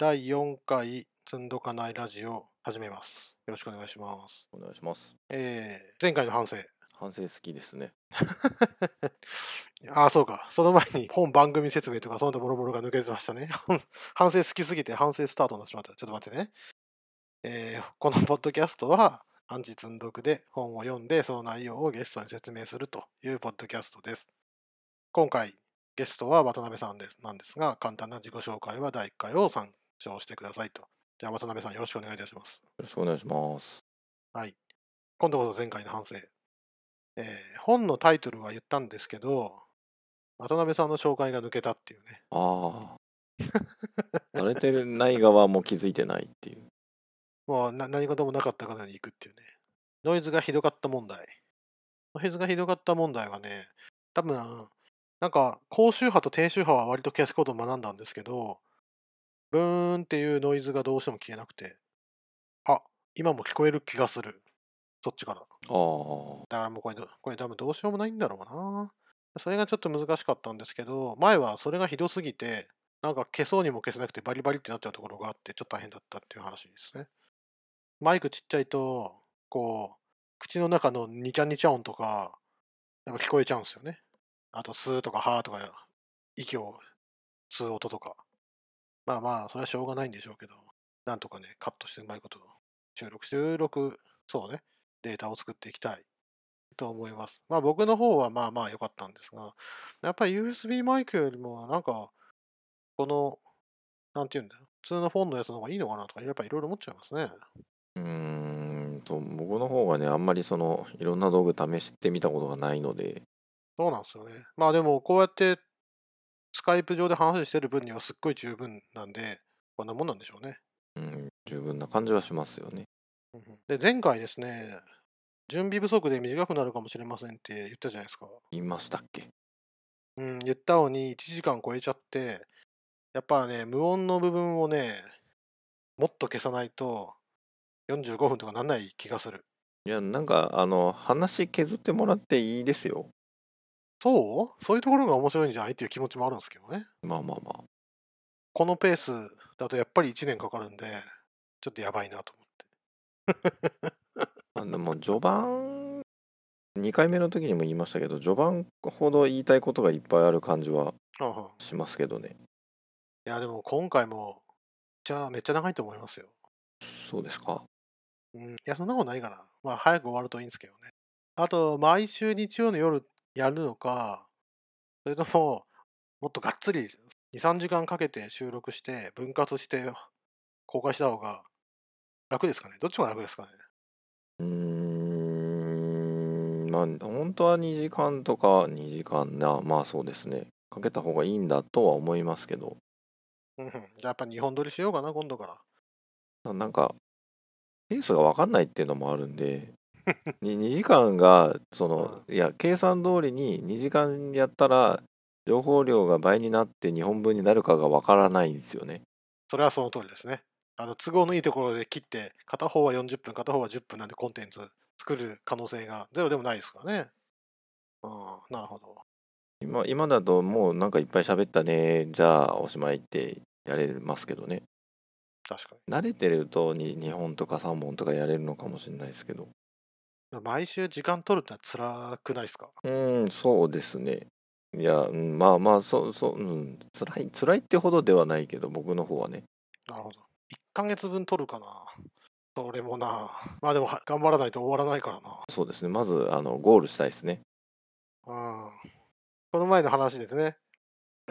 第4回積んどかないラジオ始めます。よろしくお願いします。お願いします。えー前回の反省。反省好きですね。あ あ、そうか。その前に本番組説明とかその他ボロボロが抜けてましたね。反省好きすぎて反省スタートになってしまった。ちょっと待ってね。えーこのポッドキャストはアンチ積んどくで本を読んでその内容をゲストに説明するというポッドキャストです。今回ゲストは渡辺さんですなんですが、簡単な自己紹介は第1回を参照してくださいと。じゃあ渡辺さんよろしくお願いいたします。よろしくお願いします。はい。今度こそ前回の反省。えー本のタイトルは言ったんですけど、渡辺さんの紹介が抜けたっていうね。ああ。慣れてない側も気づいてないっていう。もうな何事もなかったかのように行くっていうね。ノイズがひどかった問題。ノイズがひどかった問題はね、多分、なんか、高周波と低周波は割と消すことを学んだんですけど、ブーンっていうノイズがどうしても消えなくて、あ、今も聞こえる気がする。そっちから。ああ。だからもうこれど、これ多分どうしようもないんだろうな。それがちょっと難しかったんですけど、前はそれがひどすぎて、なんか消そうにも消せなくてバリバリってなっちゃうところがあって、ちょっと大変だったっていう話ですね。マイクちっちゃいと、こう、口の中のニチャニチャ音とか、やっぱ聞こえちゃうんですよね。あと、スーとかハーとか、息を吸う音とか。まあまあ、それはしょうがないんでしょうけど、なんとかね、カットしてうまいこと収録、収録、そうね、データを作っていきたいと思います。まあ僕の方はまあまあ良かったんですが、やっぱり USB マイクよりもなんか、この、なんていうんだよ、普通のフォンのやつの方がいいのかなとか、やっぱいろいろ思っちゃいますね。うーんと、僕の方がね、あんまりその、いろんな道具試してみたことがないので、そうなんですよね。まあでもこうやってスカイプ上で話してる分にはすっごい十分なんで、こんなもんなんでしょうね。うん、十分な感じはしますよね。で、前回ですね、準備不足で短くなるかもしれませんって言ったじゃないですか。言いましたっけ？うん、言ったのに1時間超えちゃって、やっぱね、無音の部分をね、もっと消さないと45分とかなんない気がする。いや、なんか、あの、話削ってもらっていいですよ。そう？そういうところが面白いんじゃない？っていう気持ちもあるんですけどね。まあまあまあ。このペースだとやっぱり1年かかるんで、ちょっとやばいなと思って。あでも、序盤、2回目の時にも言いましたけど、序盤ほど言いたいことがいっぱいある感じはしますけどね。や、でも今回も、じゃあめっちゃ長いと思いますよ。そうですか？うん、いや、そんなことないかな。まあ、早く終わるといいんですけどね。あと、毎週日曜の夜やるのか、それとも、もっとがっつり2、3時間かけて収録して、分割して公開した方が楽ですかね？どっちも楽ですかね？うーん、まあ、本当は2時間とか2時間な、まあそうですね。かけた方がいいんだとは思いますけど、うんうん、じゃあやっぱ2本撮りしようかな、今度から。ななんか、ペースが分かんないっていうのもあるんで、に 2, 時間が、その、いや、計算通りに2時間やったら、情報量が倍になって2本分になるかが分からないんですよね。それはその通りですね。あの都合のいいところで切って、片方は40分、片方は10分なんでコンテンツ作る可能性がゼロでもないですからね。うん、なるほど。今今だともうなんかいっぱい喋ったね、じゃあおしまいってやれますけどね。確か慣れてると 2, 2本とか3本とかやれるのかもしれないですけど。に。毎週時間取るってのは辛くないですか？うーん、そうですね。いや、うん、まあまあ、そうそう、うん、辛い、辛いってほどではないけど、僕の方はね。なるほど。1ヶ月分取るかな？それもな。まあでもは頑張らないと終わらないからな。そうですね。まず、あの、ゴールしたいですね。うん。この前の話ですね。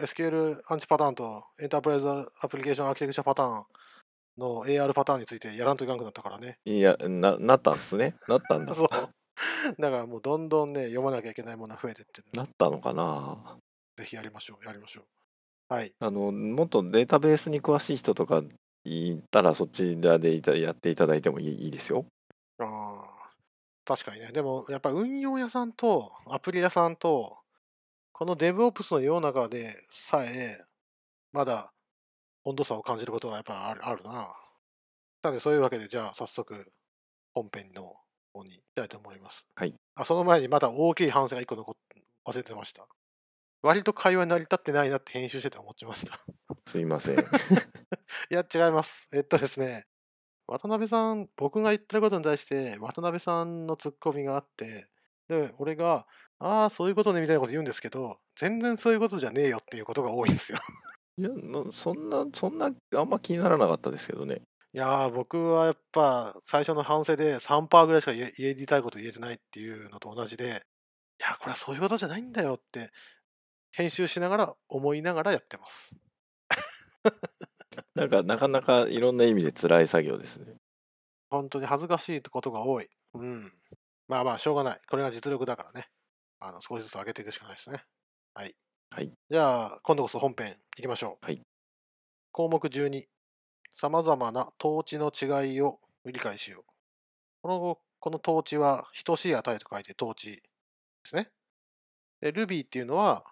SQL アンチパターンとエンタープライズアプリケーションアーキテクチャパターンの AR パターンについてやらんといかんくなったからね。いや、な、なったんですね。なったんだ。そう。だからもうどんどんね、読まなきゃいけないものが増えてってる。なったのかなぜひやりましょう、やりましょう。はい。あの、もっとデータベースに詳しい人とかいたら、そちらでいたやっていただいてもいいいいですよ。ああ、確かにね。でも、やっぱ運用屋さんとアプリ屋さんと、この DevOps の世の中でさえ、まだ温度差を感じることはやっぱあるあるな。なので、そういうわけで、じゃあ早速、本編の方に行きたいと思います。はい。あ、その前にまだ大きい反省が一個残っ忘れてました。割と会話成り立ってないなって編集してて思っちゃいました。すいません。いや、違います。えっとですね、渡辺さん、僕が言ってることに対して、渡辺さんのツッコミがあって、で、俺が、ああ、そういうことねみたいなこと言うんですけど、全然そういうことじゃねえよっていうことが多いんですよ。いやのそんなそんなあんま気にならなかったですけどねいやー、僕はやっぱ最初の反省で3%ぐらいしか言え言いたいこと言えてないっていうのと同じで、いや、これはそういうことじゃないんだよって、編集しながら思いながらやってます。なんかなかなかいろんな意味で辛い作業ですね本当に恥ずかしいことが多い。うん。まあまあ、しょうがない。これが実力だからね。あの少しずつ上げていくしかないですね。はい。はい。じゃあ、今度こそ本編いきましょう。はい。項目12。さまざまな統治の違いを理解しよう。このこの統治は、等しい値と書いて統治ですね。で、Ruby っていうのは、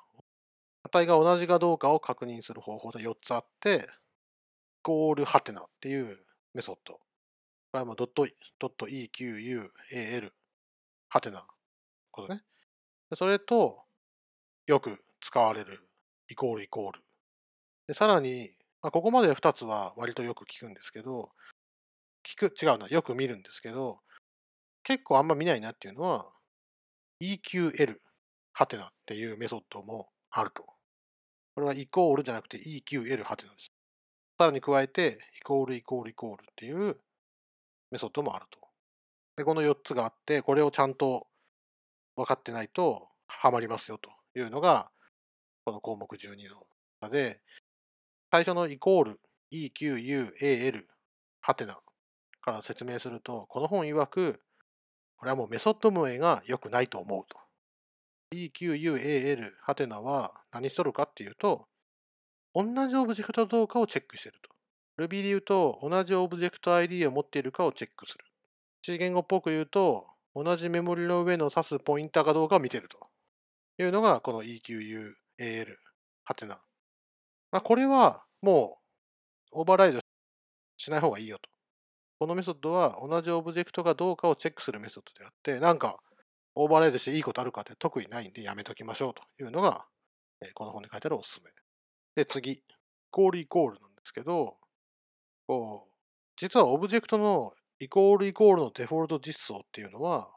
値が同じかどうかを確認する方法で4つあって、イコールハテナっていうメソッド。これはもうドット、ドット EQUAL、ハテナ、ことね。でそれと、よく使われる、イコールイコール。で、さらに、まあ、ここまで2つは割とよく聞くんですけど、聞く、違うな、よく見るんですけど、結構あんま見ないなっていうのは、EQL、ハテナっていうメソッドもあると。これはイコールじゃなくて EQL ハテナです。さらに加えて、イコールイコールイコールっていうメソッドもあると。で、この4つがあって、これをちゃんと分かってないとハマりますよというのが、この項目12の中で、最初のイコール EQUAL ハテナから説明すると、この本曰く、これはもうメソッド名が良くないと思うと。EQUAL ハテナは何しとるかっていうと、同じオブジェクトどうかをチェックしてると。Ruby で言うと、同じオブジェクト ID を持っているかをチェックする。C 言語っぽく言うと、同じメモリの上の指すポインターかどうかを見てるというのが、この equal ハテナ。まあ、これはもうオーバーライドしない方がいいよと。このメソッドは同じオブジェクトかどうかをチェックするメソッドであって、なんかオーバーライドしていいことあるかって特にないんでやめときましょうというのが、えこの本に書いてあるおすすめ。で、次、イコールイコールなんですけど、こう、実はオブジェクトのイコールイコールのデフォルト実装っていうのは、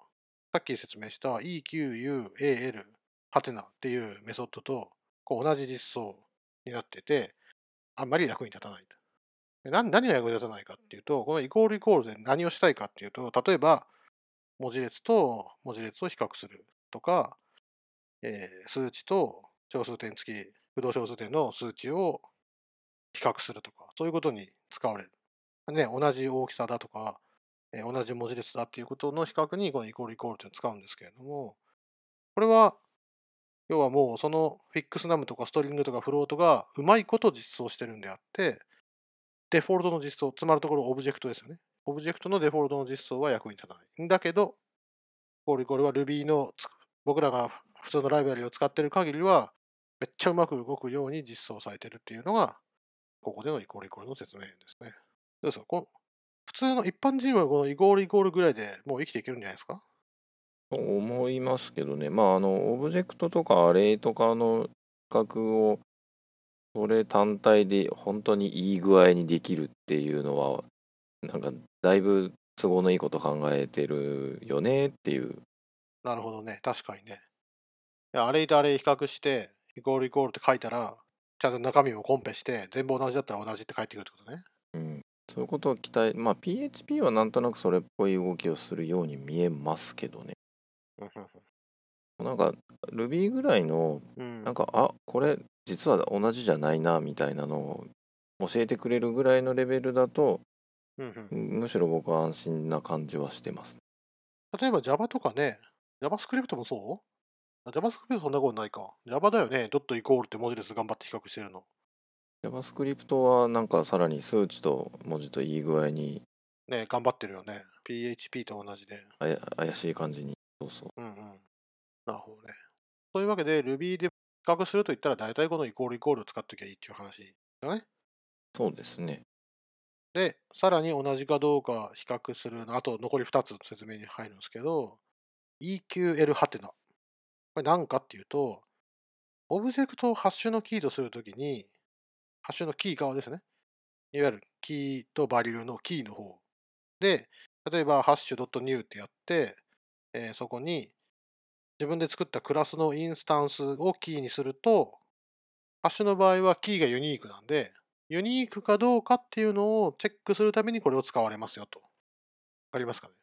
さっき説明した EQUAL ハテナっていうメソッドとこう同じ実装になってて、あんまり役に立たないと。何が役に立たないかっていうと、このイコールイコールで何をしたいかっていうと、例えば文字列と文字列を比較するとか、えー数値と小数点付き、浮動小数点の数値を比較するとか、そういうことに使われる。ね、同じ大きさだとか、えー同じ文字列だっていうことの比較に、このイコールイコールというのを使うんですけれども、これは、要はもうその Fixnum とか String とか Float がうまいこと実装してるんであって、デフォルトの実装、つまるところオブジェクトですよね。オブジェクトのデフォルトの実装は役に立たない。んだけど、イコールイコールは Ruby の僕らが普通のライブラリを使ってる限りは、めっちゃうまく動くように実装されてるっていうのが、ここでのイコールイコールの説明ですね。どうですか？こ普通の一般人はこのイコールイコールぐらいでもう生きていけるんじゃないですか？思いますけどねまああのオブジェクトとかアレイとかの比較をそれ単体で本当にいい具合にできるっていうのはなんかだいぶ都合のいいこと考えてるよねっていうなるほどね。確かにね。アレイとアレイ比較して、イコールイコールって書いたら、ちゃんと中身もコンペして、全部同じだったら同じって書いてくるってことね。うん、そういうことを期待まあ PHP はなんとなくそれっぽい動きをするように見えますけどねうんなんか Ruby ぐらいのうんなんかあこれ実は同じじゃないなみたいなのを教えてくれるぐらいのレベルだとむしろ僕は安心な感じはしてます例えば Java とかね、JavaScript もそう？あ ?JavaScript そんなことないか。Java だよね。ドットイコールって文字列頑張って比較してるの。JavaScript はなんかさらに数値と文字といい具合にね、頑張ってるよね。PHP と同じで。あや怪しい感じにそうそううんうん。なるほどね。そういうわけで Ruby で比較すると言ったら大体このイコールイコールを使っときゃいいっていう話だね。そうですねで、さらに同じかどうか比較するの、あと残り2つ説明に入るんですけど、EQL ハテナ。これ何かっていうと、オブジェクトをハッシュのキーとするときに、ハッシュのキー側ですね。いわゆるキーとバリルのキーの方で、例えば、ハッシュ .new ってやって、えーそこに自分で作ったクラスのインスタンスをキーにすると、ハッシュの場合はキーがユニークなんで、ユニークかどうかっていうのをチェックするためにこれを使われますよと。わかりますかね？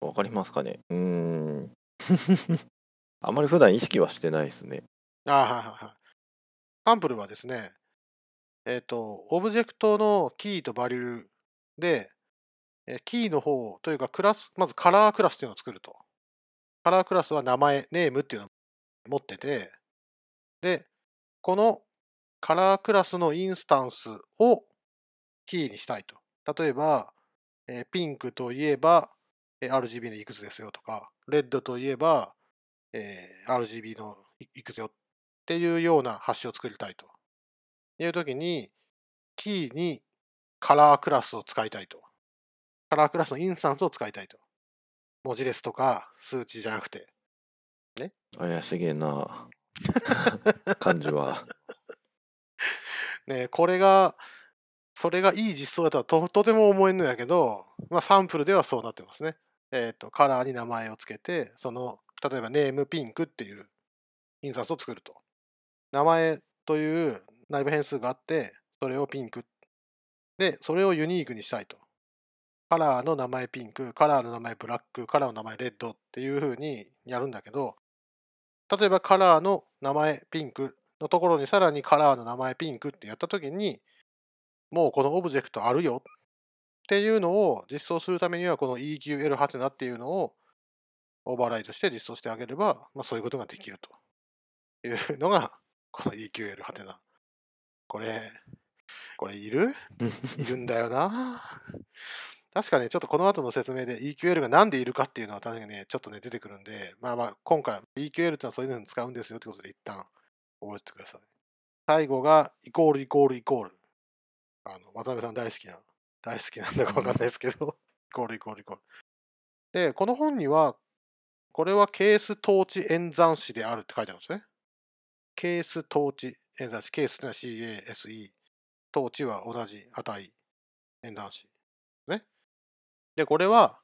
わかりますかね？うーん。あまり普段意識はしてないですね。あはいはいはい。サンプルはですね、えっ、と、オブジェクトのキーとバリルで、えーキーの方というかクラス、まずカラークラスっていうのを作ると。カラークラスは名前、ネームっていうのを持ってて、で、このカラークラスのインスタンスをキーにしたいと。例えば、えーピンクといえば、えー RGB のいくつですよとか、レッドといえば、えー RGB のいくつよっていうようなハッシュを作りたいというときに、キーにカラークラスを使いたいと。カラークラスのインスタンスを使いたいと。文字列とか数値じゃなくて。怪しげな 感じは。ね、これが、それがいい実装だとはととても思えんのやけど、まあ、サンプルではそうなってますね。えっ、と、カラーに名前をつけて、その、例えばネームピンクっていうインスタンスを作ると。名前という内部変数があって、それをピンク。で、それをユニークにしたいと。カラーの名前ピンク、カラーの名前ブラック、カラーの名前レッドっていう風にやるんだけど、例えばカラーの名前ピンクのところにさらにカラーの名前ピンクってやったときに、もうこのオブジェクトあるよっていうのを実装するためには、この EQL ハテナっていうのをオーバーライドして実装してあげれば、まあ、そういうことができるというのが、この EQL ハテナ。これ、これいる？いるんだよな。確かね、ちょっとこの後の説明で EQL が何でいるかっていうのは確かにね、ちょっとね、出てくるんで、まあまあ、今回 EQL ってのはそういうのに使うんですよってことで一旦覚えてください。最後がイコールイコールイコール。あの、渡辺さん大好きな、大好きなんだかわかんないですけど、イコールイコールイコール。で、この本には、これはケース統治演算子であるって書いてあるんですね。ケース統治演算子。ケースというのは CASE。統治は同じ値演算子。ね。で、これは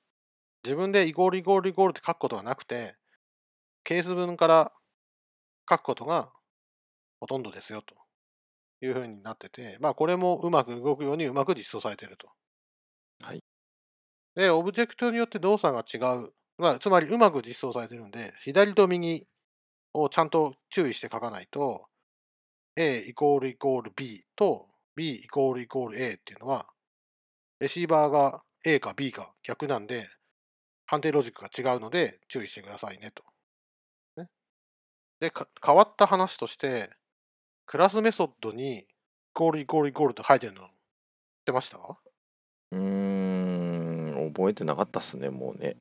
自分でイコールイコールイコールって書くことはなくて、ケース文から書くことがほとんどですよというふうになってて、まあこれもうまく動くようにうまく実装されていると。はい。で、オブジェクトによって動作が違う。まあ、つまりうまく実装されてるんで、左と右をちゃんと注意して書かないと、A イコールイコール B と B イコールイコール A っていうのは、レシーバーが A か B か逆なんで、判定ロジックが違うので注意してくださいねと。ね、でか、変わった話として、クラスメソッドにイコールイコールイコールって書いてるの知ってました？うーん、覚えてなかったっすね、もうね。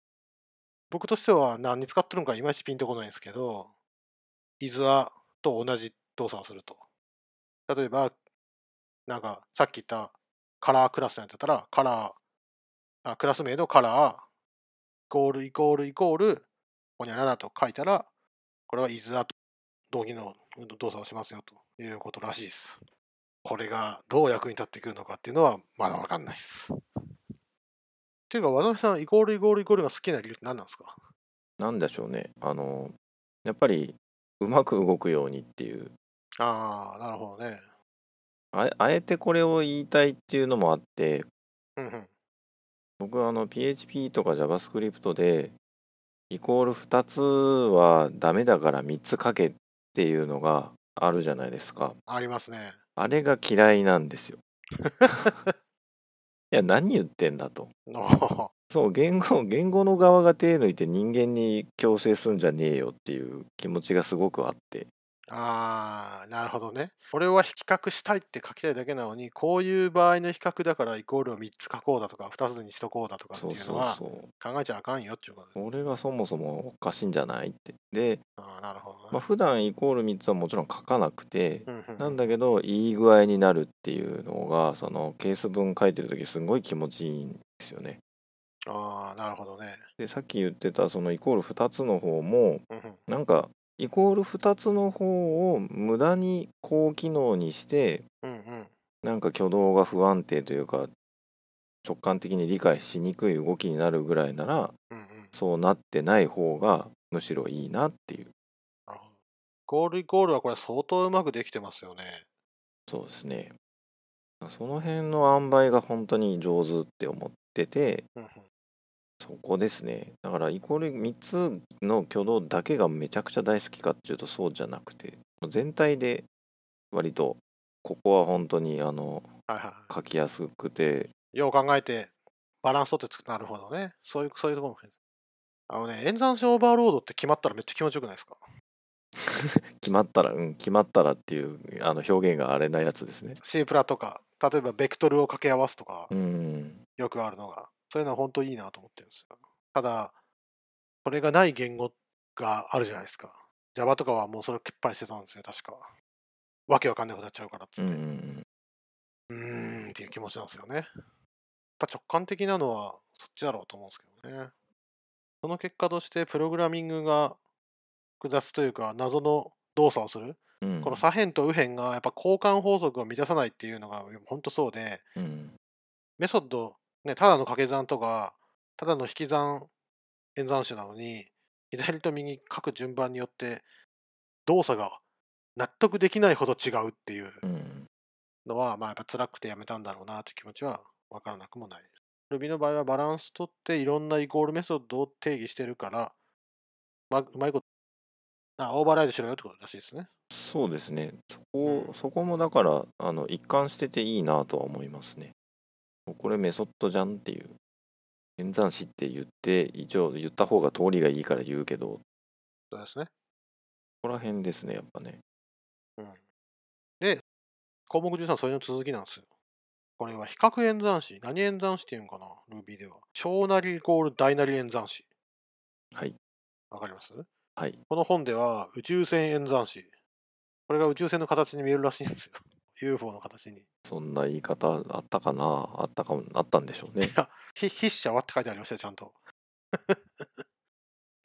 僕としては何に使ってるのかいまいちピンとこないんですけど、イズアと同じ動作をすると。例えば、なんかさっき言ったカラークラスなんてったら、カラー、あクラス名のカラー、イコールイコールイコール、ほにゃららと書いたら、これはイズアと同義の動作をしますよということらしいです。これがどう役に立ってくるのかっていうのはまだわかんないです。っていうか、渡辺さん、イコールイコールイコールが好きな理由って何なんですか？なんでしょうね。あの、やっぱり、うまく動くようにっていう。ああ、なるほどね。ああえてこれを言いたいっていうのもあって、うんうん。僕はあの PHP とか JavaScript で、イコール2つはダメだから3つ書けっていうのがあるじゃないですか。ありますね。あれが嫌いなんですよ。いや、何言ってんだと。あそう、言語、言語の側が手抜いて人間に強制すんじゃねえよっていう気持ちがすごくあって。あー、なるほどね。俺は比較したいって書きたいだけなのに、こういう場合の比較だからイコールを3つ書こうだとか、2つにしとこうだとかっていうのは。考えちゃあかんよっていうことで。これがそもそもおかしいんじゃないって。で、あーなるほどまあ、ね。普段イコール3つはもちろん書かなくて、うんうんなんだけど、いい具合になるっていうのが、そのケース文書いてる時すごい気持ちいいんですよね。ああ、なるほどね。で、さっき言ってたそのイコール2つの方も、うんうんなんか、イコール2つの方を無駄に高機能にして、うんうん。なんか挙動が不安定というか直感的に理解しにくい動きになるぐらいならうんうん。そうなってない方がむしろいいなっていう。ゴールイコールはこれ相当うまくできてますよね。そうですねその辺の塩梅が本当に上手って思っててうんうん。そこですねだからイコール3つの挙動だけがめちゃくちゃ大好きかっていうとそうじゃなくて全体で割とここは本当にあのはいはいは書きやすくてい。よう考えて、バランス取って作るなるほどね。そういう、そういうところも。あのね、演算子オーバーロードって決まったらめっちゃ気持ちよくないですか？決まったらうん決まったらっていうあの表現があれなやつですね ?C プラとか、例えばベクトルを掛け合わすとか、うんよくあるのが、そういうのは本当いいなと思ってるんですよ。ただ、これがない言語があるじゃないですか。Java とかはもうそれをきっぱりしてたんですよ、確か。わけわかんなくなっちゃうからっつって。んうーんっていう気持ちなんですよね。やっぱ直感的なのはそっちだろうと思うんですけどね。その結果としてプログラミングが複雑というか謎の動作をする、うんこの左辺と右辺がやっぱ交換法則を満たさないっていうのが本当そうで、うんメソッド、ね、ただの掛け算とか、ただの引き算演算子なのに、左と右書く順番によって動作が納得できないほど違うっていううんのは、まあやっぱ辛くてやめたんだろうなという気持ちはわからなくもない。Ruby の場合はバランス取っていろんなイコールメソッドを定義してるから、まあ、うまいこと、あオーバーライドしろよってことらしいですね。そうですねそうんこそこもだからあの一貫してていいなとは思いますねこれメソッドじゃんっていう演算子って言って一応言った方が通りがいいから言うけどこそうですね。こら辺ですねやっぱねうん。で、項目13はそれの続きなんですよ。これは比較演算子。何演算子っていうのかな ?Ruby では。小なりイコール大なり演算子。はいわかります？はいこの本では宇宙船演算子。これが宇宙船の形に見えるらしいんですよ。UFO の形に。そんな言い方あったかな？あったかもあったんでしょうねひ筆者はって書いてありましたよ、ちゃんと。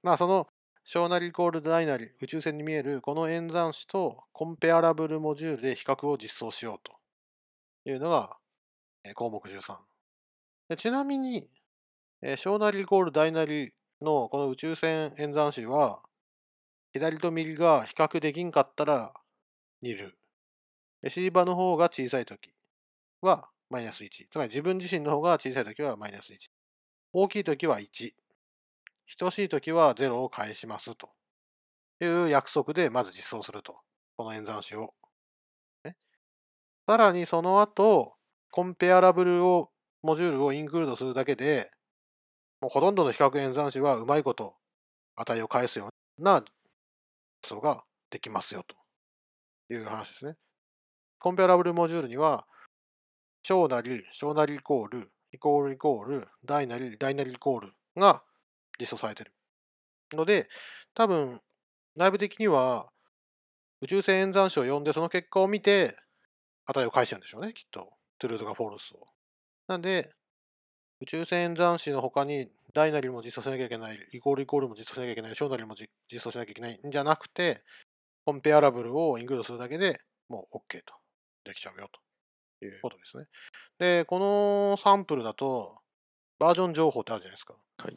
まあ、その小なりイコール大なり宇宙船に見えるこの演算子とコンペアラブルモジュールで比較を実装しようというのが、えー項目13で。ちなみに、えー小なりイコール大なりのこの宇宙船演算子は左と右が比較できんかったら2ル。レシーバーの方が小さいときはマイナス1。つまり自分自身の方が小さいときはマイナス1。大きいときは1。等しいときは0を返しますという約束でまず実装すると。この演算子を。ね、さらにその後、コンペアラブルをモジュールをインクルードするだけで、もうほとんどの比較演算子はうまいこと値を返すような実装ができますよという話ですね。コンペアラブルモジュールには、小なり、小なりイコール、イコールイコール、大なり、大なりイコールが実装されてる。ので、多分、内部的には、宇宙船演算子を読んで、その結果を見て、値を返してるんでしょうね、きっと。トゥルーとかフォルスを。なんで、宇宙船演算子の他に、大なりも実装しなきゃいけない、イコールイコールも実装しなきゃいけない、小なりも実装しなきゃいけないんじゃなくて、コンペアラブルをインクルードするだけでもう OK と。できちゃうよと。いうことですね。で、このサンプルだと、バージョン情報ってあるじゃないですか。はい。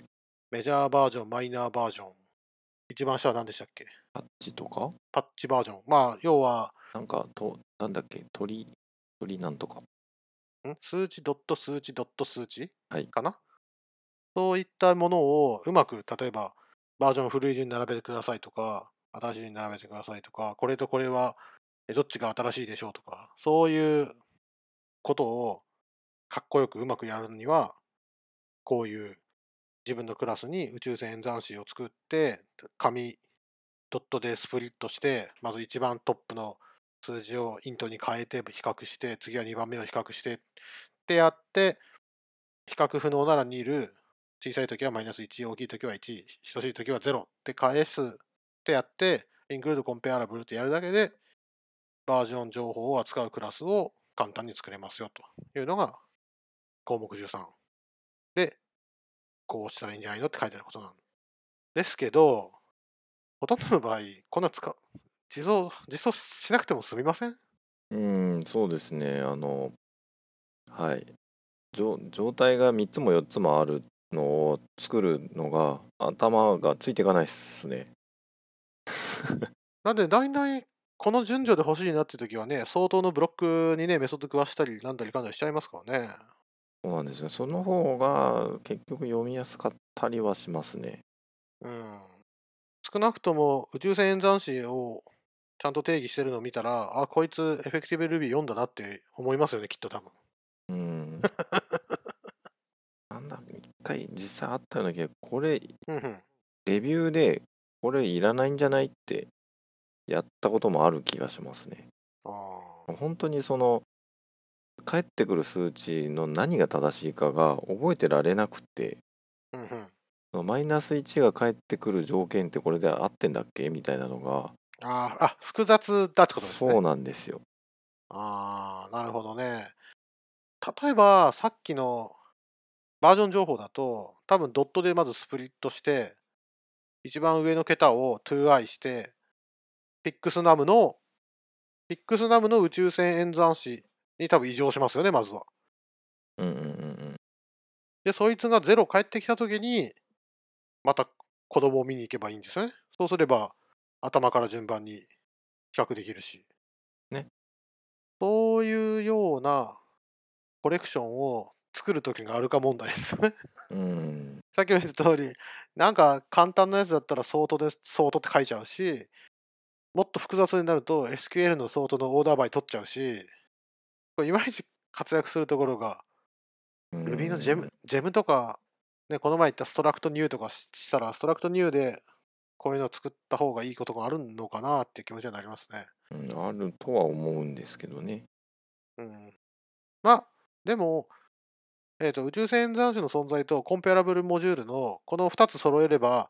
メジャーバージョン、マイナーバージョン。一番下は何でしたっけ？パッチとか？パッチバージョン。まあ、要は、なんかとなんだっけ？鳥鳥なんとか。ん？数値ドット数値ドット数値、はい。かな？そういったものをうまく、例えば、バージョン古い順に並べてくださいとか、新しい順に並べてくださいとか、これとこれはえどっちが新しいでしょうとか、そういうことをかっこよくうまくやるには、こういう自分のクラスに宇宙船演算子を作って、紙ドットでスプリットして、まず一番トップの数字をイントに変えて比較して、次は2番目を比較してってやって、比較不能なら2る、小さいときはマイナス1、大きいときは1、等しいときは0って返すってやって、インクルードコンペアラブルってやるだけで、バージョン情報を扱うクラスを簡単に作れますよというのが項目13で、こうしたらいいんじゃないのって書いてあることなんですけど、ほとんどの場合、こんな使う、実装、実装しなくても済みません？うんそうですね。あのはい。状状態が3つも4つもあるのを作るのが頭がついていかないっすね。なんで、大体、この順序で欲しいなって時はね、相当のブロックにね、メソッド食わしたり、なんだりかんだりしちゃいますからね。そうなんですよその方が結局読みやすかったりはしますねうん。少なくとも宇宙船演算子をちゃんと定義してるのを見たら、あ、こいつエフェクティブ Ruby 読んだなって思いますよね、きっと多分。うん なんだ一回実際あったような気がこれうんうん。レビューでこれいらないんじゃないってやったこともある気がしますね。あ本当にその返ってくる数値の何が正しいかが覚えてられなくて。マイナス1が返ってくる条件ってこれで合ってんだっけ？みたいなのがあーあ、複雑だってことですね。そうなんですよ。ああ、なるほどね。例えば、さっきのバージョン情報だと、多分ドットでまずスプリットして、一番上の桁を 2i して、ピックスナムの、ピックスナムの宇宙船演算子に多分異常しますよね、まずは。うんうんうんうんで、そいつが0返ってきたときに、また子供を見に行けばいいんですよね。そうすれば、頭から順番に比較できるし。ね。そういうようなコレクションを作るときがあるか問題ですよね。うん さっきも言った通り、なんか簡単なやつだったら相当で、相当って書いちゃうし、もっと複雑になると SQL の相当のオーダーバイ取っちゃうし、これいまいち活躍するところが、うん Ruby のジェムジェムとか、ね、この前言ったストラクトニューとかししたら、ストラクトニューでこういうのを作った方がいいことがあるのかなっていう気持ちになりますね。うんあるとは思うんですけどね。うん、まあ、でも、えーと、宇宙船演算子の存在とコンペアラブルモジュールのこの2つ揃えれば、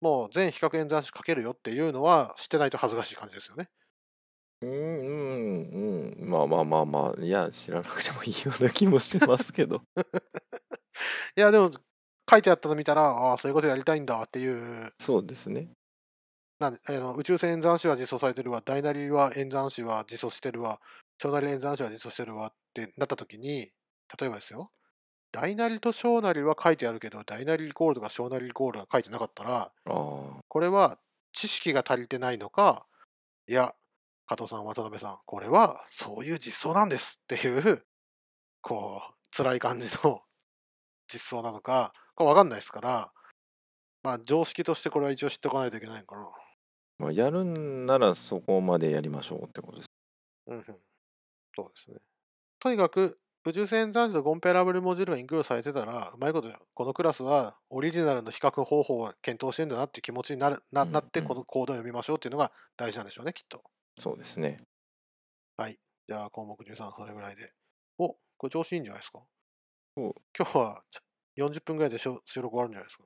もう全比較演算子書けるよっていうのは知ってないと恥ずかしい感じですよね。うんうんうん。まあまあまあまあ。いや知らなくてもいいような気もしますけど。いや、でも書いてあったの見たら、ああ、そういうことやりたいんだっていう。そうですね。なんであの宇宙船演算子は実装されてるわ、大なりは演算子は実装してるわ、小なり演算子は実装してるわってなったときに、例えばですよ、大なりと小なりは書いてあるけど、大なりイコールとか小なりイコールが書いてなかったら、これは知識が足りてないのか、いや、加藤さん、渡辺さん、これはそういう実装なんですっていう、こう、辛い感じの 実装なのか、これわかんないですから、まあ、常識としてこれは一応知っておかないといけないのかな。まあ、やるんならそこまでやりましょうってことです。うんうん、そうですね。とにかく、宇宙船男子とコンペラブルモジュールがインクルードされてたら、うまいことよ、このクラスはオリジナルの比較方法を検討してんだなっていう気持ちになるななって、このコードを読みましょうっていうのが大事なんでしょうね、きっと。そうですね。じゃあ、項目13、それぐらいで。おこれ調子いいんじゃないですか？お今日はちょ40分ぐらいで収録終わるんじゃないですか？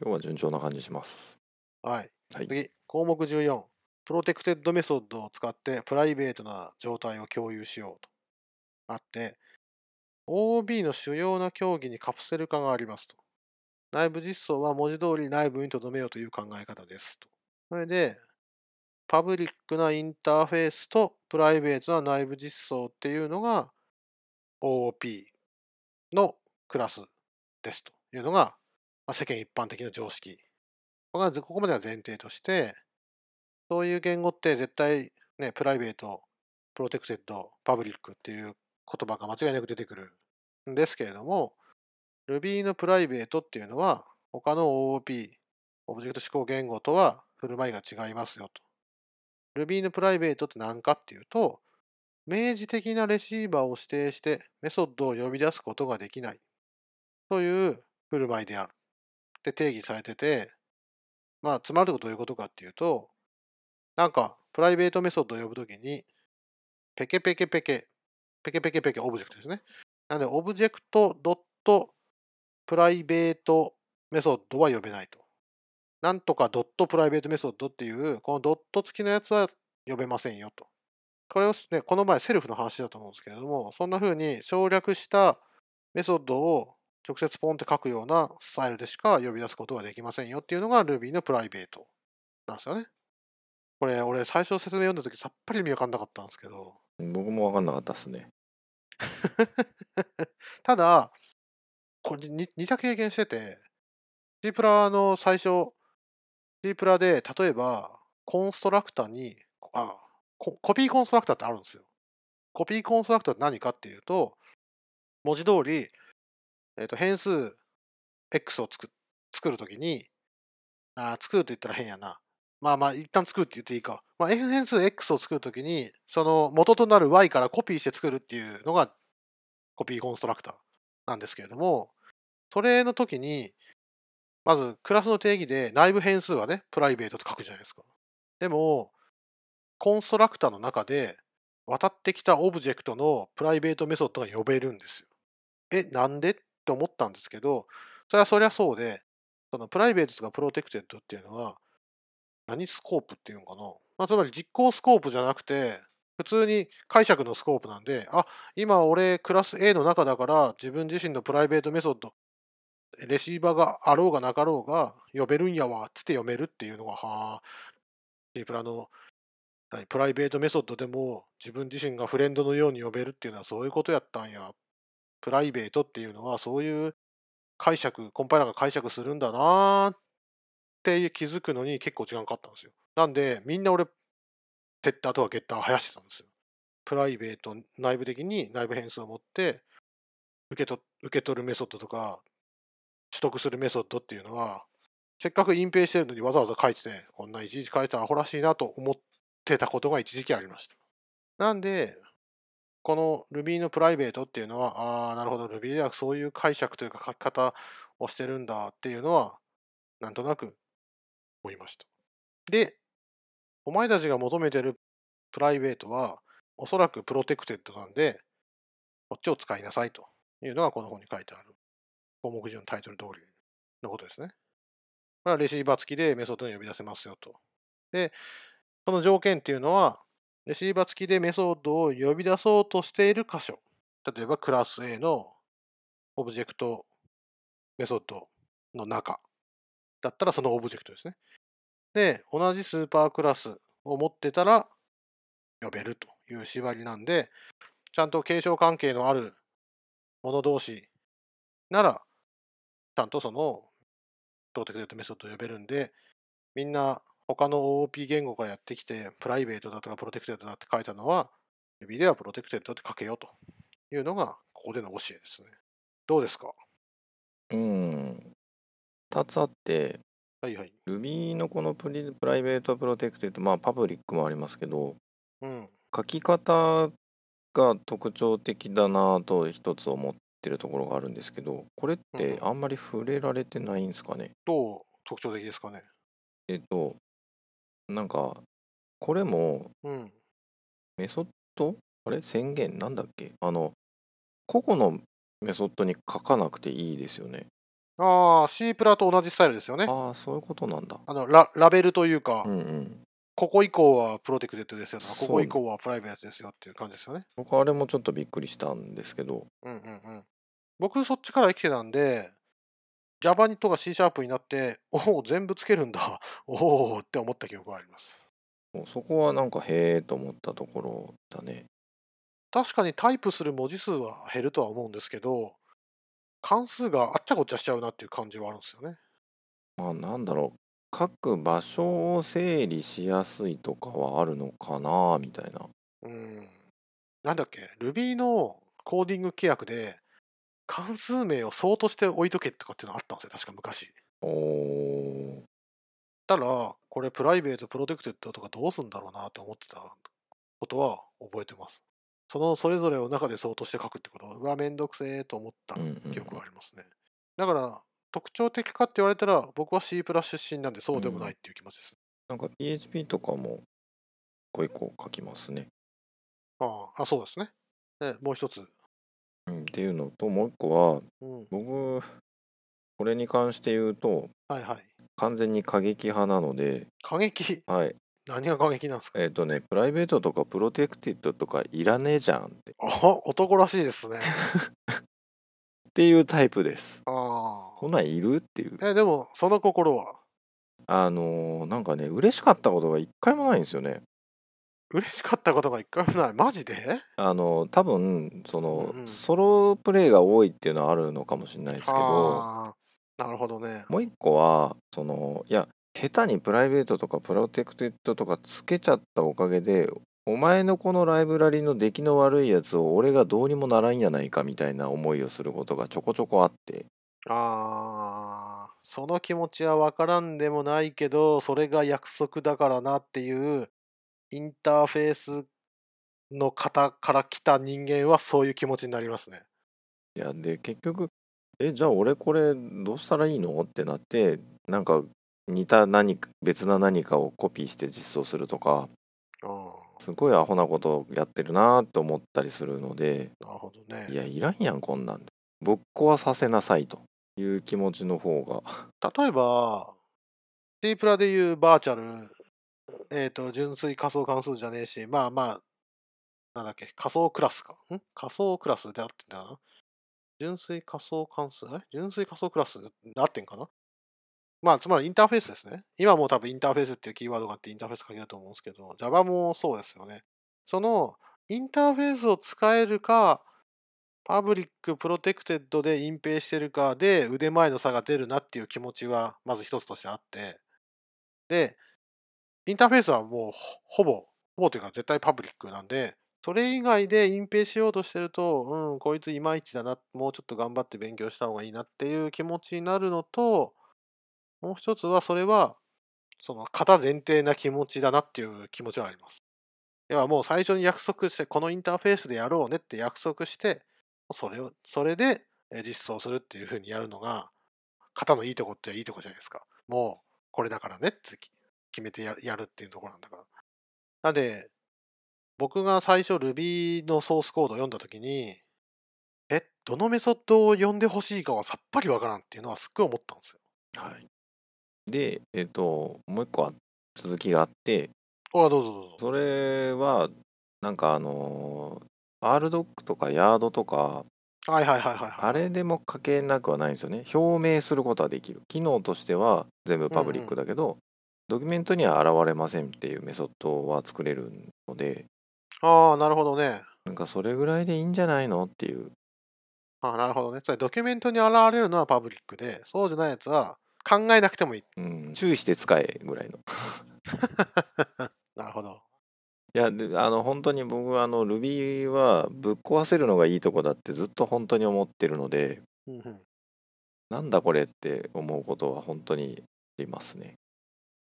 今日は順調な感じします。はい。はい次、項目14。 protected メソッドを使って private な状態を共有しようと。あって、OB の主要な競技にカプセル化がありますと。内部実装は文字通り内部に留めようという考え方ですと。それで、 public なインターフェースと private な内部実装っていうのが OOP のクラスですというのが、まあ、世間一般的な常識。ここここまでは前提として、そういう言語って絶対、ね、 private、protected、public っていう言葉が間違いなく出てくるんですけれども、Ruby の private っていうのは、他の OOP、オブジェクト指向言語とは振る舞いが違いますよと。Ruby の private って何かっていうと、明示的なレシーバーを指定してメソッドを呼び出すことができないという振る舞いである。って定義されてて、まあ、つまるとどういうことかっていうと、なんか、 private メソッドを呼ぶときに、ペケペケペケ、ペケペケペケオブジェクトですね。なので、オブジェクトドット private メソッドは呼べないと。なんとかドット private メソッドっていう、このドット付きのやつは呼べませんよと。これをね、この前 self の話だと思うんですけれども、そんな風に省略したメソッドを直接ポンって書くようなスタイルでしか呼び出すことができませんよっていうのが Ruby の private なんですよね。これ、俺最初説明読んだ時さっぱり意味わかんなかったんですけど、僕も分かんなかったですね。ただ、これ似似た経験してて、C プラの最初、C プラで例えばコンストラクタに、あココピーコンストラクタってあるんですよ。コピーコンストラクタって何かっていうと、文字通り、えー、と変数 X を作作るときに、あ作るって言ったら変やな。まあまあ、一旦作るって言っていいか。まあ、F 変数 X を作るときに、その元となる Y からコピーして作るっていうのがコピーコンストラクターなんですけれども、それの時に、まずクラスの定義で内部変数はね、プライベートと書くじゃないですか。でも、コンストラクターの中で渡ってきたオブジェクトのプライベートメソッドが呼べるんですよ。え、なんで？って思ったんですけど、それはそりゃそうで、その private とか protected っていうのは、何スコープっていうのかな、まあ、つまり実行スコープじゃなくて、普通に解釈のスコープなんで、あ、今俺クラス A の中だから自分自身の private メソッド、レシーバーがあろうがなかろうが呼べるんやわっつって読めるっていうのが、はあ、C プラの private メソッドでも自分自身がフレンドのように呼べるっていうのはそういうことやったんや。プライベートっていうのはそういう解釈、コンパイラーが解釈するんだなーっって気づくのに結構時間かかったんですよ。なんで、みんな俺、テッターとかゲッター生やしてたんですよ。プライベート、内部的に内部変数を持って、受けと受け取るメソッドとか、取得するメソッドっていうのは、せっかく隠蔽してるのにわざわざ書いてて、こんないちいち書いてアホらしいなと思ってたことが一時期ありました。なんで、この Ruby のプライベートっていうのは、ああ、なるほど、Ruby ではそういう解釈というか書き方をしてるんだっていうのは、なんとなく思いました。で、お前たちが求めてるプライベートは、おそらくプロテクテッドなんで、こっちを使いなさいというのがこの本に書いてある項目上のタイトル通りのことですね。これはレシーバー付きでメソッドに呼び出せますよと。で、その条件っていうのは、レシーバー付きでメソッドを呼び出そうとしている箇所。例えばクラス A のオブジェクトメソッドの中だったらそのオブジェクトですね。で、同じスーパークラスを持ってたら呼べるという縛りなんで、ちゃんと継承関係のあるもの同士なら、ちゃんとその protected メソッドを呼べるんで、みんな他の OOP 言語からやってきて、プライベートだとか protected だって書いたのは、 Ruby では protected って書けよというのが、ここでの教えですね。どうですか？うん。2つあって、はいはい。Ruby のこのプリプライベート protected、まあパブリックもありますけど、うん、書き方が特徴的だなと一つ思ってるところがあるんですけど、これってあんまり触れられてないんですかね、どう特徴的ですかね？えっと、なんか、これも、うん。メソッド？あれ？宣言？なんだっけ？あの、個々のメソッドに書かなくていいですよね。ああ、C プラと同じスタイルですよね。ああ、そういうことなんだ。あのララベルというか、うんうん。ここ以降は protected ですよとか、ここ以降はプライベートですよっていう感じですよね。僕あれもちょっとびっくりしたんですけど。うんうんうん。僕そっちから生きてたんで、Java とか C シャープになって、おお、全部つけるんだ。おおって思った記憶があります。もうそこはなんかへえと思ったところだね。確かにタイプする文字数は減るとは思うんですけど、関数があっちゃこっちゃしちゃうなっていう感じはあるんですよね。まあなんだろう。各場所を整理しやすいとかはあるのかなみたいな。うん。なんだっけ ?Ruby のコーディング規約で関数名をソートして置いとけとかっていうのあったんですよ、確か昔。おお。たら、これプライベート、 protected とかどうすんだろうなと思ってたことは覚えてます。そのそれぞれを中でソートして書くってこと？は、うわ、めんどくせえと思った記憶がありますね。だから、特徴的かって言われたら、僕は C プラ出身なんでそうでもないっていう気持ちです、うん、なんか PHP とかも、こう一個書きますね。ああ、そうですね。で、もう一つ。うん、っていうのと、もう一個は、うん、僕、これに関して言うと、はいはい。完全に過激派なので、過激？はい。何が過激なんですか？えっ、とね、プライベートとかプロテクティッドとかいらねえじゃんって。あ男らしいですね。っていうタイプです。ああ。こんなんいるっていう。え、でも、その心は？あのーなんかね、嬉しかったことが一回もないんですよね。嬉しかったことが一回もない？マジで？あの多分その、うんうんソロプレイが多いっていうのはあるのかもしれないですけどなるほどね。もう一個はそのいや下手にプライベートとかプロテクテッドとかつけちゃったおかげでお前のこのライブラリの出来の悪いやつを俺がどうにもならんやないかみたいな思いをすることがちょこちょこあってああ、その気持ちは分からんでもないけど、それが約束だからなっていう、インターフェースの方から来た人間はそういう気持ちになりますね。いやで結局えじゃあ俺これどうしたらいいの？ってなってなんか似た何か別な何かをコピーして実装するとかうん、すごいアホなことをやってるなと思ったりするのでなるほどね。い。やいらんやんこんなんぶっ壊させなさいという気持ちの方が。例えば、C プラでいうバーチャル、えっ、と、純粋仮想関数じゃねえし、まあまあ、なんだっけ、仮想クラスか。ん？仮想クラスであってんだよな。純粋仮想関数？え純粋仮想クラスであってんかな？まあ、つまりインターフェースですね。今もう多分インターフェースっていうキーワードがあってインターフェース書けると思うんですけど、Java もそうですよね。そのインターフェースを使えるか、パブリック、 protected で隠蔽してるかで腕前の差が出るなっていう気持ちはまず一つとしてあって、で、インターフェースはもうほほぼ、ほぼというか絶対パブリックなんで、それ以外で隠蔽しようとしてると、うん、こいついまいちだな、もうちょっと頑張って勉強した方がいいなっていう気持ちになるのと、もう一つはそれは、その型前提な気持ちだなっていう気持ちはあります。要はもう最初に約束して、このインターフェースでやろうねって約束して、それを、それで実装するっていうふうにやるのが、型のいいとこっていいとこじゃないですか。もう、これだからねって決めてやるっていうところなんだから。なんで、僕が最初 Ruby のソースコードを読んだときに、え、どのメソッドを読んでほしいかはさっぱりわからんっていうのはすっごい思ったんですよ。はいでえっ、ともう一個は続きがあってあ、どうぞどうぞ。それはなんかあの RDoc とか YARD とかはいはいはいはい、はい。あれでも書けなくはないんですよね表明することはできる機能としては全部パブリックだけど、ドキュメントには現れませんっていうメソッドは作れるのでああ、なるほどね。なんかそれぐらいでいいんじゃないのっていうああ、なるほどね。それドキュメントに現れるのはパブリックで、そうじゃないやつは考えなくてもいい。うん、注意して使えぐらいの。なるほど。いやであの本当に僕はあの Ruby はぶっ壊せるのがいいとこだってずっと本当に思ってるのでうんうんなんだこれって思うことは本当にありますね。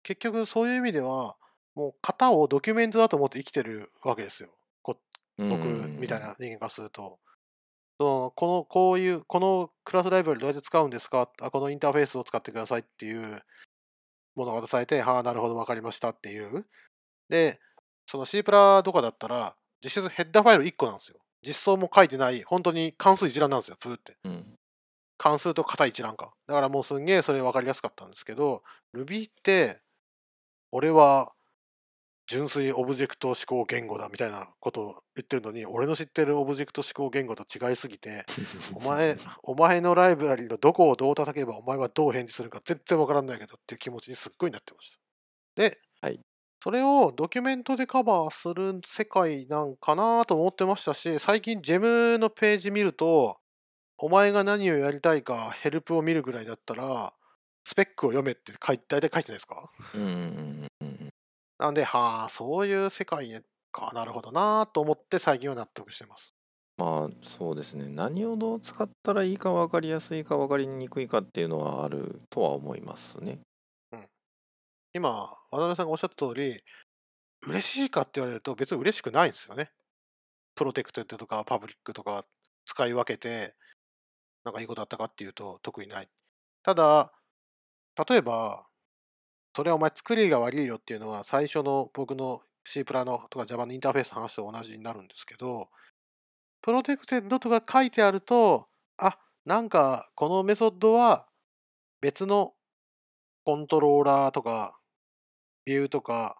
結局そういう意味では、もう型をドキュメントだと思って生きてるわけですよ。こ僕うんみたいな人間からすると。そのこのこういう、このクラスライブラリどうやって使うんですか？あこのインターフェースを使ってくださいっていうものが出されて、はあ、なるほど、わかりましたっていう。で、その C プラとかだったら、実質ヘッダーファイル1個なんですよ。実装も書いてない、本当に関数一覧なんですよ、プーって。うん関数と型一覧か。だからもうすんげえそれ分かりやすかったんですけど、Ruby って、俺は純粋オブジェクト指向言語だみたいなことを言ってるのに、俺の知ってるオブジェクト指向言語と違いすぎて、お前、お前のライブラリのどこをどう叩けばお前はどう返事するか全然分からんないけどっていう気持ちにすっごいなってました。で、はい。それをドキュメントでカバーする世界なんかなと思ってましたし、最近 gem のページ見ると、お前が何をやりたいかヘルプを見るぐらいだったら、スペックを読めって書い大体書いてないですか？うんなんで、はあ、そういう世界か、なるほどなと思って最近は納得してます。まあそうですね何をどう使ったらいいか分かりやすいか分かりにくいかっていうのはあるとは思いますね。今、渡辺さんがおっしゃった通り、嬉しいかって言われると別に嬉しくないんですよね。プロテクテッドとかパブリックとか使い分けて、なんかいいことあったかっていうと特にない。ただ、例えば、それはお前作りが悪いよっていうのは最初の僕の C プラのとか Java のインターフェースの話と同じになるんですけど、プロテクテッドとか書いてあると、あ、なんかこのメソッドは別のコントローラーとかビューとか、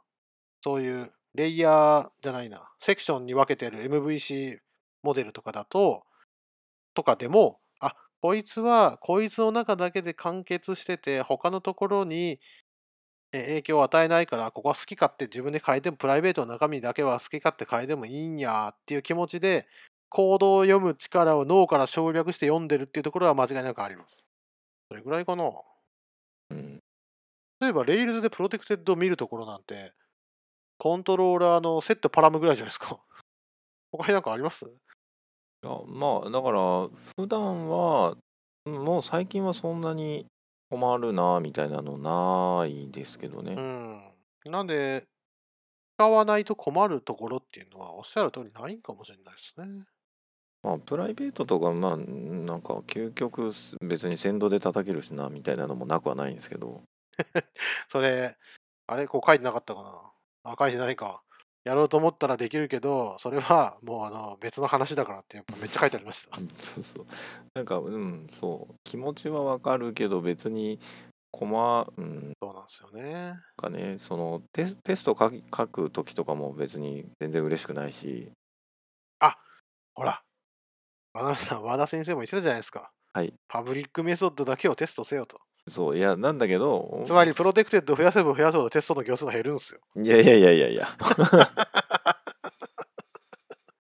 そういうレイヤーじゃないな、セクションに分けてる MVC モデルとかだと、とかでも、あ、こいつはこいつの中だけで完結してて、他のところに影響を与えないから、ここは好き勝手自分で変えても、プライベートの中身だけは好き勝手変えてもいいんやっていう気持ちで、コードを読む力を脳から省略して読んでるっていうところは間違いなくあります。それぐらいかな。うん。例えば、 Rails で protected を見るところなんて、コントローラーのセットパラムぐらいじゃないですか。他になんかあります？あまあだから普段はうんもう最近はそんなに困るなみたいなのないですけどね。うん。なんで、使わないと困るところっていうのは、おっしゃる通りないんかもしれないですね。まあプライベートとかまあなんか究極別に先導で叩けるしなみたいなのもなくはないんですけど。それ、あれ、こう書いてなかったかな。あ、書いてないか。やろうと思ったらできるけど、それはもうあの別の話だからってやっぱめっちゃ書いてありました。そうそうなんかうんそう気持ちはわかるけど別に困うんそうなんですよね。かねそのテステスト書く時とかも別に全然嬉しくないしほら、和田さん、和田先生も言ってたじゃないですか。はい。パブリックメソッドだけをテストせよと。そういやなんだけどつまり、プロテクテッドを増やせば増やすほどテストの行数が減るんですよ。いやいやいやいや。い や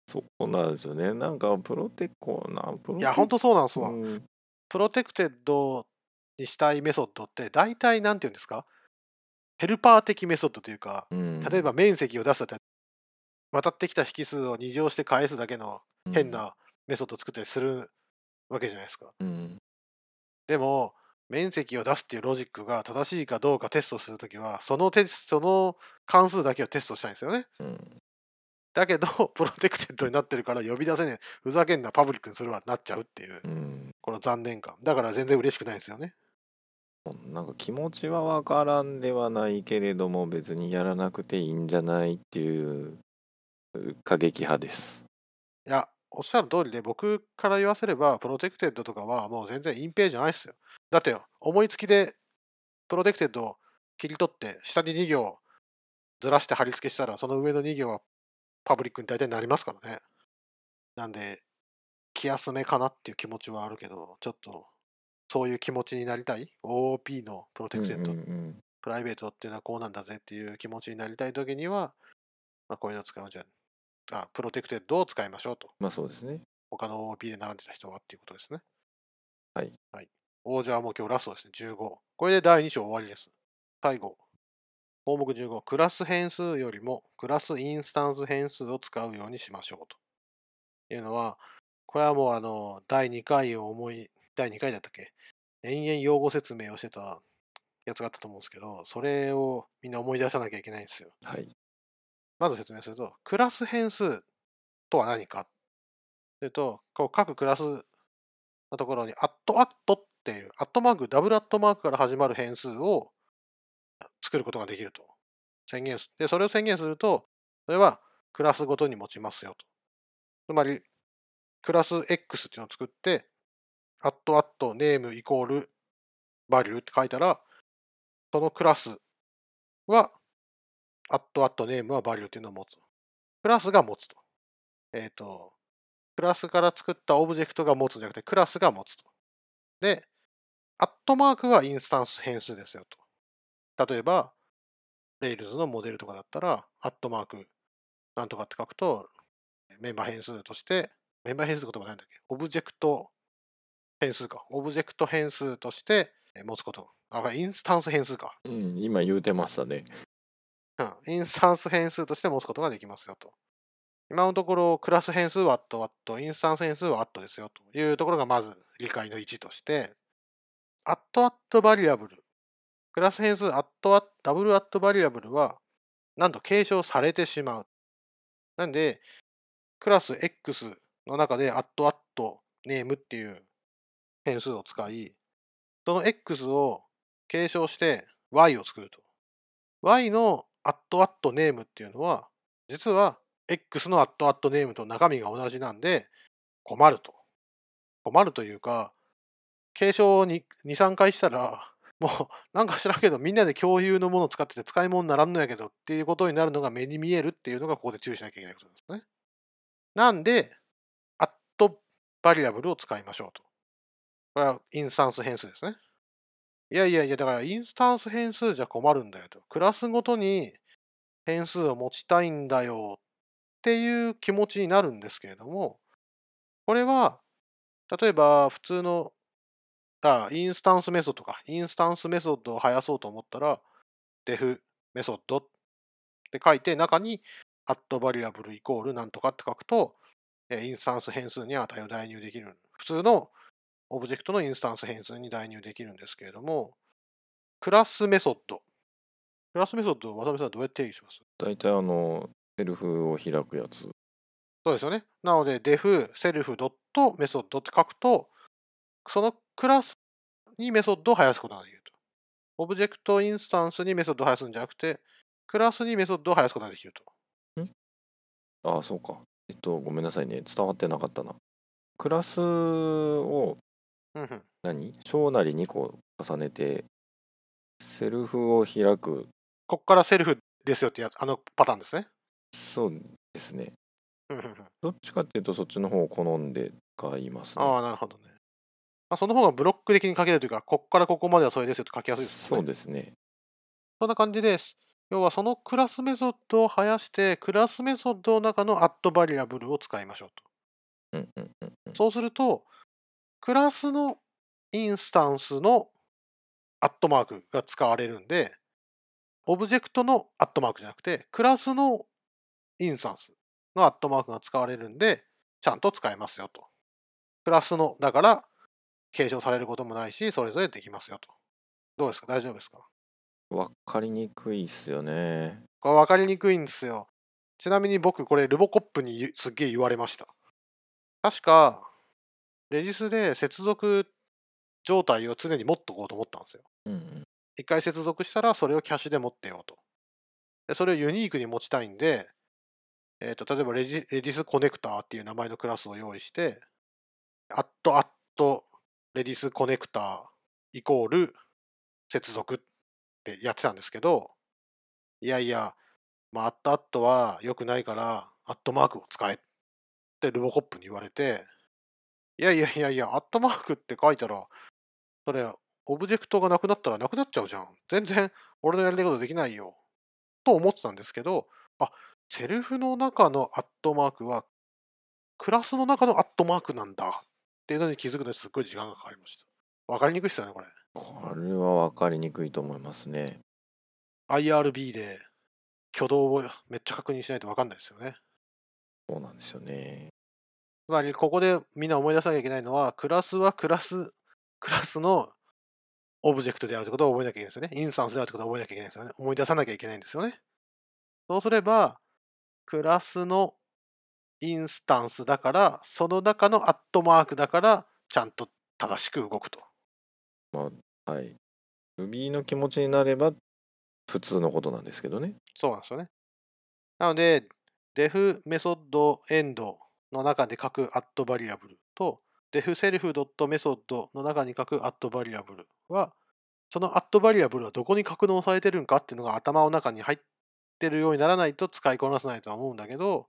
そこなんですよね。なんかプロテコなプロテいや、ほんとそうなんですわ。うん。 protected にしたいメソッドって、大体なんていうんですか？ヘルパー的メソッドというか、うん。例えば面積を出すだったり、渡ってきた引数を2乗して返すだけの変なメソッドを作ったりするわけじゃないですか。うん。でも、面積を出すっていうロジックが正しいかどうかテストするときは、そのテスその関数だけをテストしたいんですよね。うんだけど、protected になってるから呼び出せねえ、ふざけんな、パブリックにするわってなっちゃうっていう、うんこの残念感。だから全然嬉しくないですよね。なんか気持ちはわからんではないけれども別にやらなくていいんじゃないっていう過激派です。いや、おっしゃる通りで、僕から言わせれば、 protected とかはもう全然隠蔽じゃないですよ。だってよ、思いつきで protected を切り取って、下に2行ずらして貼り付けしたら、その上の2行はパブリックに大体なりますからね。なんで、気休めかなっていう気持ちはあるけど、ちょっと、そういう気持ちになりたい ?OOP のプロテクテッド、うんうんうんプライベートっていうのはこうなんだぜっていう気持ちになりたいときには、まあ、こういうのを使うんじゃあ、 protected を使いましょうと。まあそうですね。他の OP で並んでた人はっていうことですね。はい。はい。王者はもう今日ラストですね、15。これで第2章終わりです。最後。項目15。クラス変数よりもクラスインスタンス変数を使うようにしましょうというのは、これはもうあの、第2回を思い、第2回だったっけ？延々用語説明をしてたやつがあったと思うんですけど、それをみんな思い出さなきゃいけないんですよ。はい。まず説明すると、クラス変数とは何かというと、こう各クラスのところに、アットアットっていう、アットマーク、ダブルアットマークから始まる変数を作ることができると宣言すで、それを宣言すると、それはクラスごとに持ちますよと。つまり、クラス X っていうのを作って、at at name equal value って書いたら、そのクラスは、 at at name は value っていうのを持つ。クラスが持つと。えっ、と、クラスから作ったオブジェクトが持つんじゃなくて、クラスが持つと。で、アットマークはインスタンス変数ですよと。例えば、Rails のモデルとかだったら、アットマークなんとかって書くと、メンバー変数として、メンバー変数って言葉なんだっけ？オブジェクト変数か。オブジェクト変数としてえ持つこと。あ、これインスタンス変数か。うん、今言うてましたね。うん、インスタンス変数として持つことができますよと。今のところ、クラス変数は at at、インスタンス変数は at ですよというところがまず理解の1として、at at バリアブル、クラス変数 at at、ダブル at variable は、なんと継承されてしまう。なんで、クラス X の中で at at name っていう変数を使い、その X を継承して Y を作ると。Y の at at name っていうのは、実は X の at at name と中身が同じなんで、困ると。困るというか、継承を2、3回したら、もう なんか知らんけど、みんなで共有のものを使ってて使い物にならんのやけどっていうことになるのが目に見えるっていうのがここで注意しなきゃいけないことですね。なんで、at バリアブルを使いましょうと。これはインスタンス変数ですね。いやいやいや、だからインスタンス変数じゃ困るんだよと。クラスごとに変数を持ちたいんだよっていう気持ちになるんですけれども、これは、例えば普通の、あ、インスタンスメソッドか。インスタンスメソッドを生やそうと思ったら、def メソッドって書いて、中に at variable イコールなんとかって書くと、インスタンス変数に値を代入できる。普通のオブジェクトのインスタンス変数に代入できるんですけれども、クラスメソッド。クラスメソッドを渡辺さんどうやって定義します？大体あの、 self を開くやつ。そうですよね。なので、def セルフドットメソッドって書くと、そのクラスにメソッドを生やすことができると。オブジェクトインスタンスにメソッドを生やすんじゃなくて、クラスにメソッドを生やすことができると。ん？ああ、そうか。えっと、ごめんなさいね。伝わってなかったな。クラスを何？小なり2個重ねて、 self を開く。ここから selfですよってやあのパターンですね。そうですね。うんうんうん、どっちかっていうと、そっちの方を好んで買いますね。ああ、なるほどね。まあ、その方がブロック的に書けるというか、ここからここまではそれですよって書きやすいですそね。うですね。そんな感じです。要はそのクラスメソッドを生やして、クラスメソッドの中のアットバリアブルを使いましょうと。うんうんうんうん。そうすると、クラスのインスタンスのアットマークが使われるんで、オブジェクトのアットマークじゃなくて、クラスのインスタンスのアットマークが使われるんで、ちゃんと使えますよと。クラスの、だから、継承されることもないし、それぞれできますよと。どうですか？大丈夫ですか？わかりにくいっすよね。これ分かりにくいんですよ。ちなみに僕、これ、ルボコップにすっげえ言われました。確か、Redis で接続状態を常に持っとこうと思ったんですよ。うんうん。一回接続したら、それをキャッシュで持ってようと。で、それをユニークに持ちたいんで、えっ、と、例えばレジ、 Redis コネクターっていう名前のクラスを用意して、 at at Redis コネクタイコール接続ってやってたんですけど、いやいや、まあ、アットアットは良くないから、アットマークを使えってルボコップに言われて、いやいやいやいや、アットマークって書いたら、それ、オブジェクトがなくなったらなくなっちゃうじゃん。全然俺のやりたいことできないよ。と思ってたんですけど、あ、セルフの中のアットマークは、クラスの中のアットマークなんだっていうのに気づくのにすっごい時間がかかりました。わかりにくいっすよね、これ。これは分かりにくいと思いますね。IRB で挙動をめっちゃ確認しないとわかんないですよね。そうなんですよね。つまり、ここでみんな思い出さなきゃいけないのは、クラスはクラス、クラスのオブジェクトであるということを覚えなきゃいけないんですよね。インスタンスであるということを覚えなきゃいけないんですよね。思い出さなきゃいけないんですよね。そうすれば、クラスのインスタンスだから、その中のアットマークだから、ちゃんと正しく動くと。はい。Ruby の気持ちになれば普通のことなんですけどね。そうなんですよね。なので、def メソッドエンドの中で書く at variable と def self メソッドの中に書く at variable は、その at variable はどこに格納されてるんかっていうのが頭の中に入ってるようにならないと使いこなせないとは思うんだけど、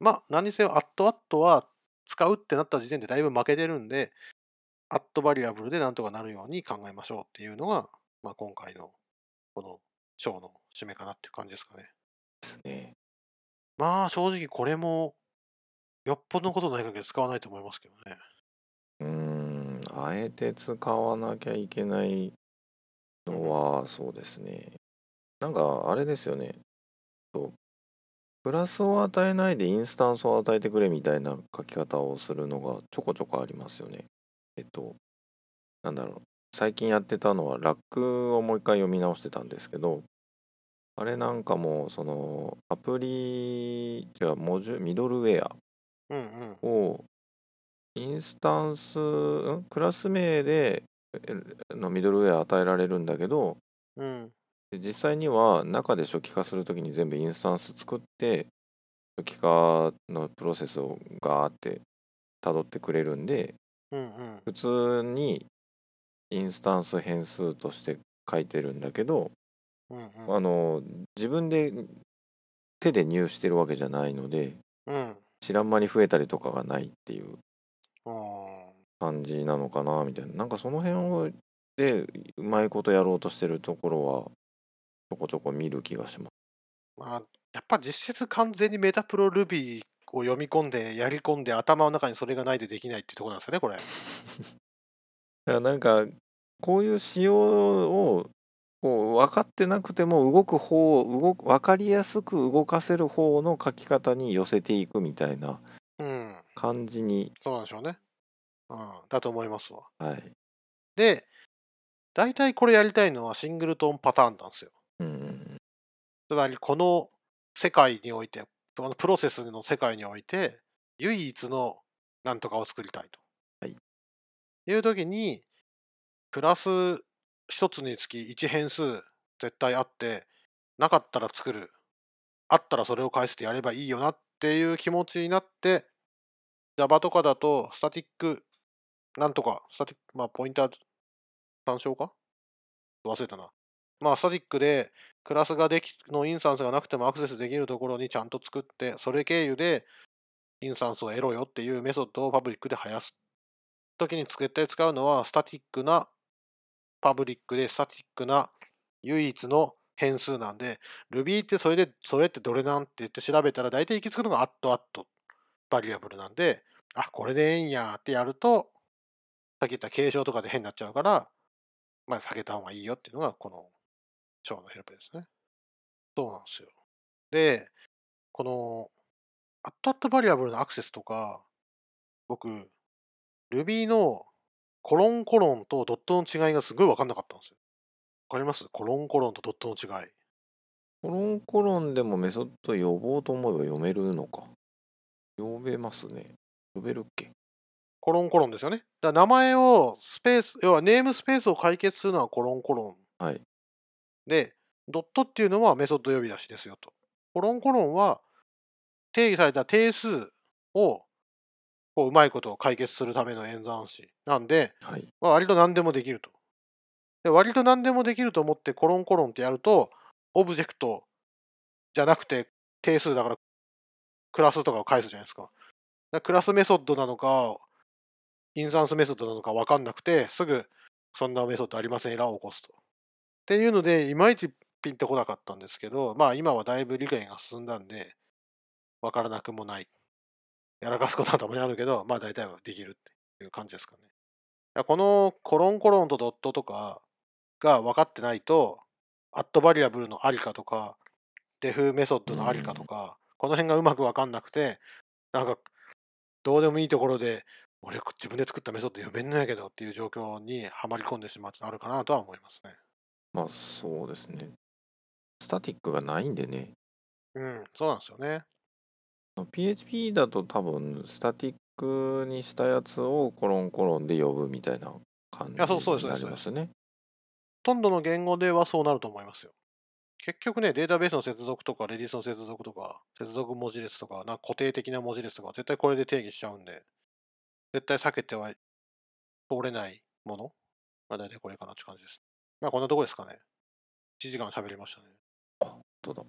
まあ、何にせよ at at は使うってなった時点でだいぶ負けてるんで、at variable でなんとかなるように考えましょうっていうのが、まあ、今回のこの章の締めかなっていう感じですかね。ですね。まあ正直これもよっぽどのことない限り使わないと思いますけどね。うーん。あえて使わなきゃいけないのはそうですね。なんかあれですよね。そうクラスを与えないでインスタンスを与えてくれみたいな書き方をするのがちょこちょこありますよね。えっと、なんだろう。最近やってたのはラックをもう一回読み直してたんですけど、あれなんかもそのアプリ、じゃあモジュミドルウェア。をインスタンス、んクラス名でえのミドルウェア与えられるんだけど、うん。で実際には中で初期化するときに全部インスタンス作って初期化のプロセスをガーって辿ってくれるんでうんうん。普通にインスタンス変数として書いてるんだけど、うんうん。あの自分で手で入してるわけじゃないのでうん。知らん間に増えたりとかがないっていう感じなのかなみたいななんかその辺をでうまいことやろうとしてるところはちょこちょこ見る気がします。まあ、やっぱ実質完全にメタプロルビーを読み込んで、やり込んで、頭の中にそれがないとできないっていうところなんですよね、これ。なんかこういう仕様をこう分かってなくても動く方動く分かりやすく動かせる方の書き方に寄せていくみたいなうん、感じに、そうなんでしょうね。うん、だと思いますわ。はいで、大体これやりたいのはシングルトンパターンなんですよ。つまり、この世界において、このプロセスの世界において、唯一のなんとかを作りたいと。はい。いう時に、クラス一つにつき1変数絶対あって、なかったら作る。あったらそれを返してやればいいよなっていう気持ちになって、Java とかだと、スタティックなんとか、スタティック、まあ、ポインター参照か？忘れたな。まあ、スタティックで、クラスができのインスタンスがなくてもアクセスできるところにちゃんと作って、それ経由でインスタンスを得ろよっていうメソッドをパブリックで生やす時に絶対使うのは、スタティックなパブリックで、スタティックな唯一の変数なんで、Ruby ってそれで、それってどれなんて言って調べたら、大体行き着くのが at at variable なんで、あ、これでええんやってやると、さっき言った継承とかで変になっちゃうから、まあ、下げた方がいいよっていうのが、この章のヘルプですね。そうなんですよ。で、この、アットアットバリアブルのアクセスとか、僕、Ruby のコロンコロンとドットの違いがすごい分かんなかったんですよ。わかります？コロンコロンとドットの違い。コロンコロンでもメソッド呼ぼうと思えば読めるのか呼べますね呼べるっけ？コロンコロンですよね。だ名前をスペース、要はネームスペースを解決するのはコロンコロン。はいで、ドットっていうのはメソッド呼び出しですよと。コロンコロンは定義された定数をこううまいことを解決するための演算子なんで、はいまあ、割と何でもできると。で割と何でもできると思ってコロンコロンってやると、オブジェクトじゃなくて定数だからクラスとかを返すじゃないですか。だからクラスメソッドなのか、インスタンスメソッドなのか分かんなくて、すぐそんなメソッドありませんエラーを起こすと。っていうので、いまいちピンとこなかったんですけど、まあ今はだいぶ理解が進んだんで、分からなくもない。やらかすことはたまにあるけど、まあ大体はできるっていう感じですかね。このコロンコロンとドットとかが分かってないと、アットバリアブルのありかとか、デフメソッドのありかとか、この辺がうまく分かんなくて、なんか、どうでもいいところで、俺自分で作ったメソッド読めんのやけどっていう状況にはまり込んでしまうってあるかなとは思いますね。まあそうですねスタティックがないんでねうん、そうなんですよね。PHP だと多分スタティックにしたやつをコロンコロンで呼ぶみたいな感じになりますね。ほとんどの言語ではそうなると思いますよ。結局ね、データベースの接続とか、 Redis の接続とか、接続文字列とか、なんか固定的な文字列とか、絶対これで定義しちゃうんで、絶対避けては通れないものまあ大体これかなって感じです。まあこんなとこですかね。1時間喋りましたね。どうだ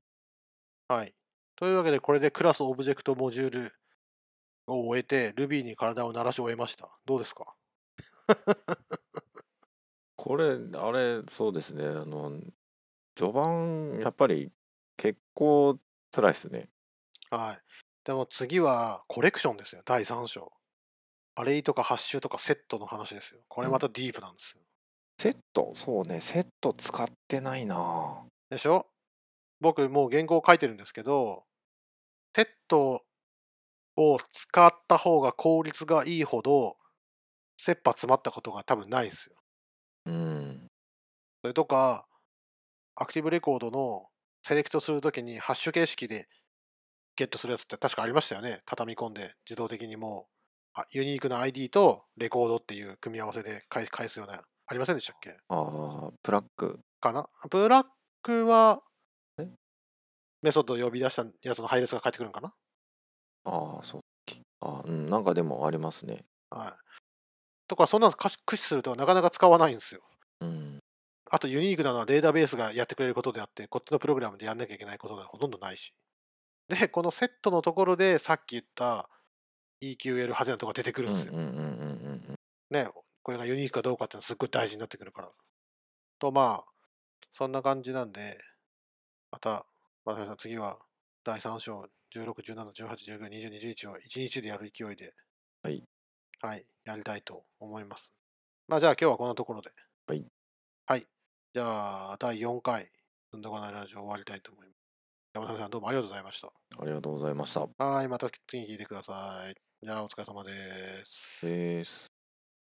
はい。というわけで、これでクラスオブジェクトモジュールを終えて、Ruby に体を鳴らし終えました。どうですか？これあれそうですねあの序盤やっぱり結構辛いですね。はい。でも次はコレクションですよ、第3章。アレイとかハッシュとかセットの話ですよ。これまたディープなんですよ。セットそうねセット使ってないなでしょ？僕もう原稿書いてるんですけど、セットを使った方が効率がいいほど、切羽詰まったことが多分ないんですよ。うんそれとか、アクティブレコードのセレクトするときにハッシュ形式でゲットするやつって確かありましたよね。畳み込んで自動的にもうあユニークな ID とレコードっていう組み合わせで返返すような、ありませんでしたっけ？あープラックかな？ブラックはえ？メソッドを呼び出したやつの配列が返ってくるのかな？ああそうあうんなんかでもありますね。はい。とか、そんなの駆使するとなかなか使わないんですよ。うんあとユニークなのはデータベースがやってくれることであって、こっちのプログラムでやんなきゃいけないことがほとんどないし。で、このセットのところでさっき言った EQL 派手なとこが出てくうるんですよ。んうんうんうんうんうんね、これがユニークかどうかっていうのはすっごい大事になってくるから。と、まあ、そんな感じなんで、また、まささん次は第3章、16、17、18、19、20、21を1日でやる勢いで、はい。はい、やりたいと思います。まあ、じゃあ今日はこんなところで。はい。はい。じゃあ、第4回、すんどかないラジオ終わりたいと思います。山田さん、どうもありがとうございました。ありがとうございました。はい、また次に聞いてください。じゃあ、お疲れ様です。です。